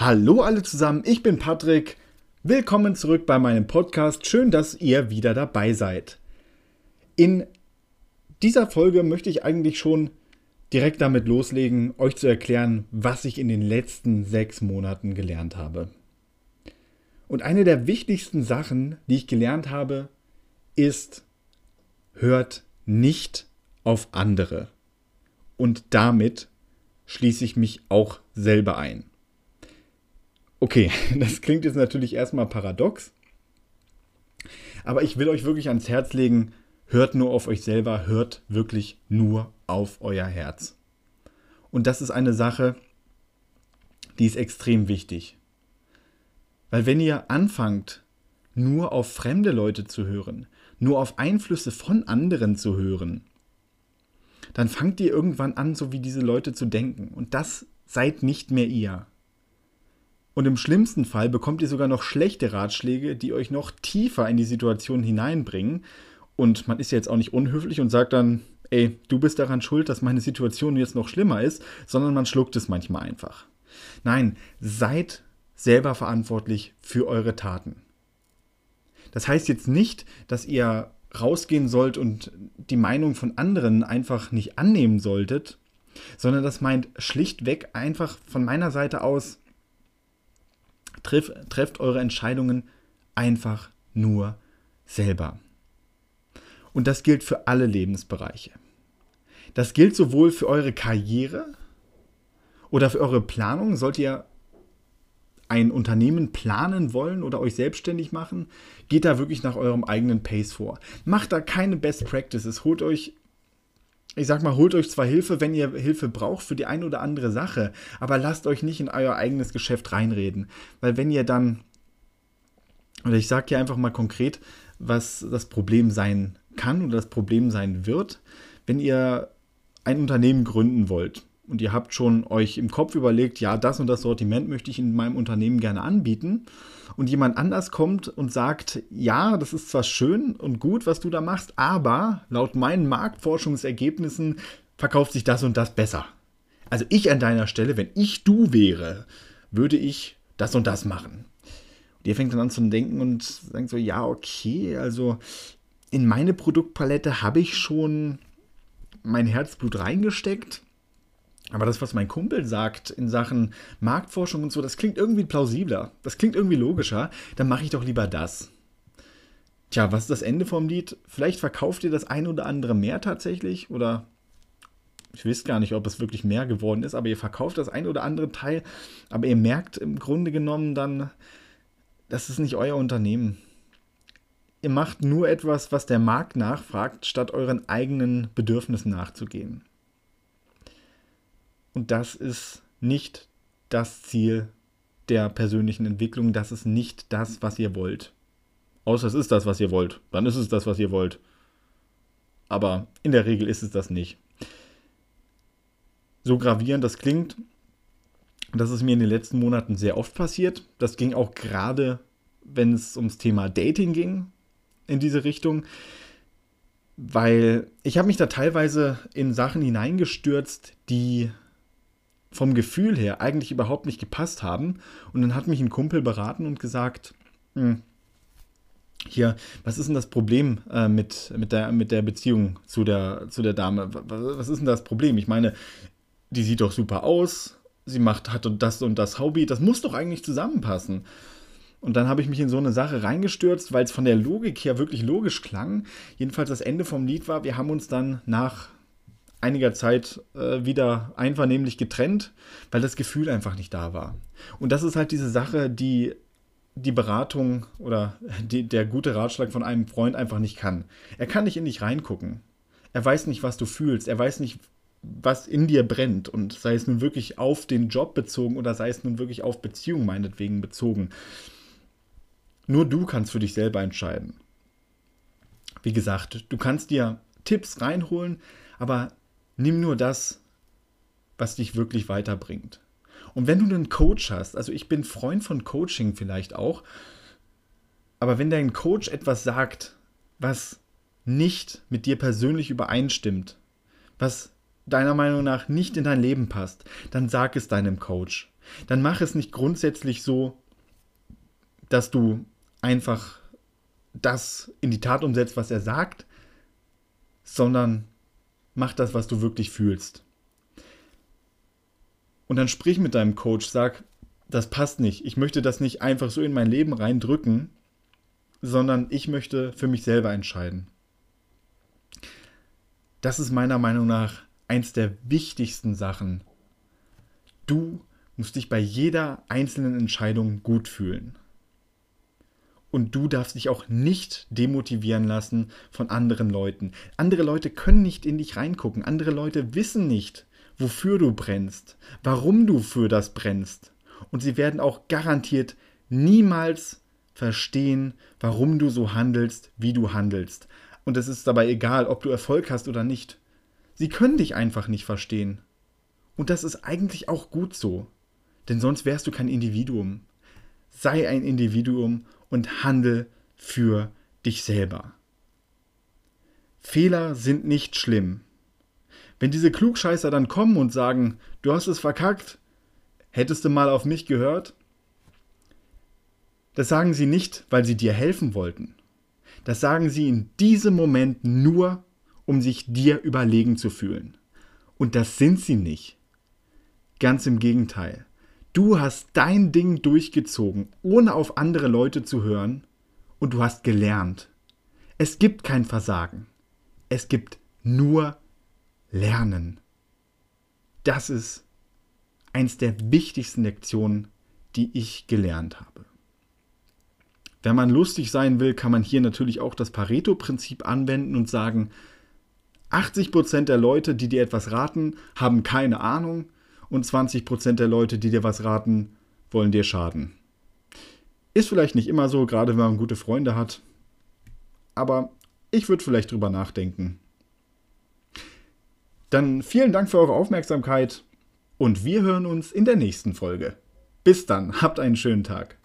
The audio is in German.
Hallo alle zusammen, ich bin Patrick. Willkommen zurück bei meinem Podcast. Schön, dass ihr wieder dabei seid. In dieser Folge möchte ich eigentlich schon direkt damit loslegen, euch zu erklären, was ich in den letzten sechs Monaten gelernt habe. Und eine der wichtigsten Sachen, die ich gelernt habe, ist, hört nicht auf andere. Und damit schließe ich mich auch selber ein. Okay, das klingt jetzt natürlich erstmal paradox, aber ich will euch wirklich ans Herz legen, hört nur auf euch selber, hört wirklich nur auf euer Herz. Und das ist eine Sache, die ist extrem wichtig. Weil wenn ihr anfangt, nur auf fremde Leute zu hören, nur auf Einflüsse von anderen zu hören, dann fangt ihr irgendwann an, so wie diese Leute zu denken. Und das seid nicht mehr ihr. Und im schlimmsten Fall bekommt ihr sogar noch schlechte Ratschläge, die euch noch tiefer in die Situation hineinbringen. Und man ist ja jetzt auch nicht unhöflich und sagt dann, ey, du bist daran schuld, dass meine Situation jetzt noch schlimmer ist, sondern man schluckt es manchmal einfach. Nein, seid selber verantwortlich für eure Taten. Das heißt jetzt nicht, dass ihr rausgehen sollt und die Meinung von anderen einfach nicht annehmen solltet, sondern das meint schlichtweg einfach von meiner Seite aus, treff, trefft eure Entscheidungen einfach nur selber. Und das gilt für alle Lebensbereiche. Das gilt sowohl für eure Karriere oder für eure Planung. Sollt ihr ein Unternehmen planen wollen oder euch selbstständig machen, geht da wirklich nach eurem eigenen Pace vor. Macht da keine Best Practices. Holt euch, ich sag mal, holt euch zwar Hilfe, wenn ihr Hilfe braucht für die eine oder andere Sache, aber lasst euch nicht in euer eigenes Geschäft reinreden. Weil wenn ihr dann, oder ich sag hier einfach mal konkret, was das Problem sein kann oder das Problem sein wird, wenn ihr ein Unternehmen gründen wollt und ihr habt schon euch im Kopf überlegt, ja, das und das Sortiment möchte ich in meinem Unternehmen gerne anbieten und jemand anders kommt und sagt, ja, das ist zwar schön und gut, was du da machst, aber laut meinen Marktforschungsergebnissen verkauft sich das und das besser. Also ich an deiner Stelle, wenn ich du wäre, würde ich das und das machen. Und ihr fängt dann an zu denken und sagt so, ja, okay, also in meine Produktpalette habe ich schon mein Herzblut reingesteckt aber das, was mein Kumpel sagt in Sachen Marktforschung und so, das klingt irgendwie plausibler. Das klingt irgendwie logischer. Dann mache ich doch lieber das. Tja, was ist das Ende vom Lied? Vielleicht verkauft ihr das ein oder andere mehr tatsächlich oder ich weiß gar nicht, ob es wirklich mehr geworden ist, aber ihr verkauft das ein oder andere Teil, aber ihr merkt im Grunde genommen dann, das ist nicht euer Unternehmen. Ihr macht nur etwas, was der Markt nachfragt, statt euren eigenen Bedürfnissen nachzugehen. Und das ist nicht das Ziel der persönlichen Entwicklung. Das ist nicht das, was ihr wollt. Außer es ist das, was ihr wollt. Dann ist es das, was ihr wollt. Aber in der Regel ist es das nicht. So gravierend das klingt, das ist mir in den letzten Monaten sehr oft passiert. Das ging auch gerade, wenn es ums Thema Dating ging, in diese Richtung. Weil ich habe mich da teilweise in Sachen hineingestürzt, die vom Gefühl her eigentlich überhaupt nicht gepasst haben. Und dann hat mich ein Kumpel beraten und gesagt, hm, hier, was ist denn das Problem äh, mit, mit, der, mit der Beziehung zu der, zu der Dame? Was, was ist denn das Problem? Ich meine, die sieht doch super aus, sie macht, hat das und das Hobby, das muss doch eigentlich zusammenpassen. Und dann habe ich mich in so eine Sache reingestürzt, weil es von der Logik her wirklich logisch klang. Jedenfalls das Ende vom Lied war, wir haben uns dann nach einiger Zeit äh, wieder einvernehmlich getrennt, weil das Gefühl einfach nicht da war. Und das ist halt diese Sache, die die Beratung oder die, der gute Ratschlag von einem Freund einfach nicht kann. Er kann nicht in dich reingucken. Er weiß nicht, was du fühlst. Er weiß nicht, was in dir brennt. Und sei es nun wirklich auf den Job bezogen oder sei es nun wirklich auf Beziehung meinetwegen bezogen. Nur du kannst für dich selber entscheiden. Wie gesagt, du kannst dir Tipps reinholen, aber nimm nur das, was dich wirklich weiterbringt. Und wenn du einen Coach hast, also ich bin Freund von Coaching vielleicht auch, aber wenn dein Coach etwas sagt, was nicht mit dir persönlich übereinstimmt, was deiner Meinung nach nicht in dein Leben passt, dann sag es deinem Coach. dann mach es nicht grundsätzlich so, dass du einfach das in die Tat umsetzt, was er sagt, sondern mach das, was du wirklich fühlst. Und dann sprich mit deinem Coach, sag, das passt nicht. Ich möchte das nicht einfach so in mein Leben reindrücken, sondern ich möchte für mich selber entscheiden. Das ist meiner Meinung nach eins der wichtigsten Sachen. Du musst dich bei jeder einzelnen Entscheidung gut fühlen. Und du darfst dich auch nicht demotivieren lassen von anderen Leuten. Andere Leute können nicht in dich reingucken. Andere Leute wissen nicht, wofür du brennst, warum du für das brennst. Und sie werden auch garantiert niemals verstehen, warum du so handelst, wie du handelst. Und es ist dabei egal, ob du Erfolg hast oder nicht. Sie können dich einfach nicht verstehen. Und das ist eigentlich auch gut so. Denn sonst wärst du kein Individuum. Sei ein Individuum und handel für dich selber. Fehler sind nicht schlimm. Wenn diese Klugscheißer dann kommen und sagen, du hast es verkackt, hättest du mal auf mich gehört? Das sagen sie nicht, weil sie dir helfen wollten. Das sagen sie in diesem Moment nur, um sich dir überlegen zu fühlen. Und das sind sie nicht. Ganz im Gegenteil. Du hast dein Ding durchgezogen, ohne auf andere Leute zu hören, und du hast gelernt. Es gibt kein Versagen. Es gibt nur Lernen. Das ist eins der wichtigsten Lektionen, die ich gelernt habe. Wenn man lustig sein will, kann man hier natürlich auch das Pareto-Prinzip anwenden und sagen, 80% der Leute, die dir etwas raten, haben keine Ahnung und 20% der Leute, die dir was raten, wollen dir schaden. Ist vielleicht nicht immer so, gerade wenn man gute Freunde hat, aber ich würde vielleicht drüber nachdenken. Dann vielen Dank für eure Aufmerksamkeit und wir hören uns in der nächsten Folge. Bis dann, habt einen schönen Tag.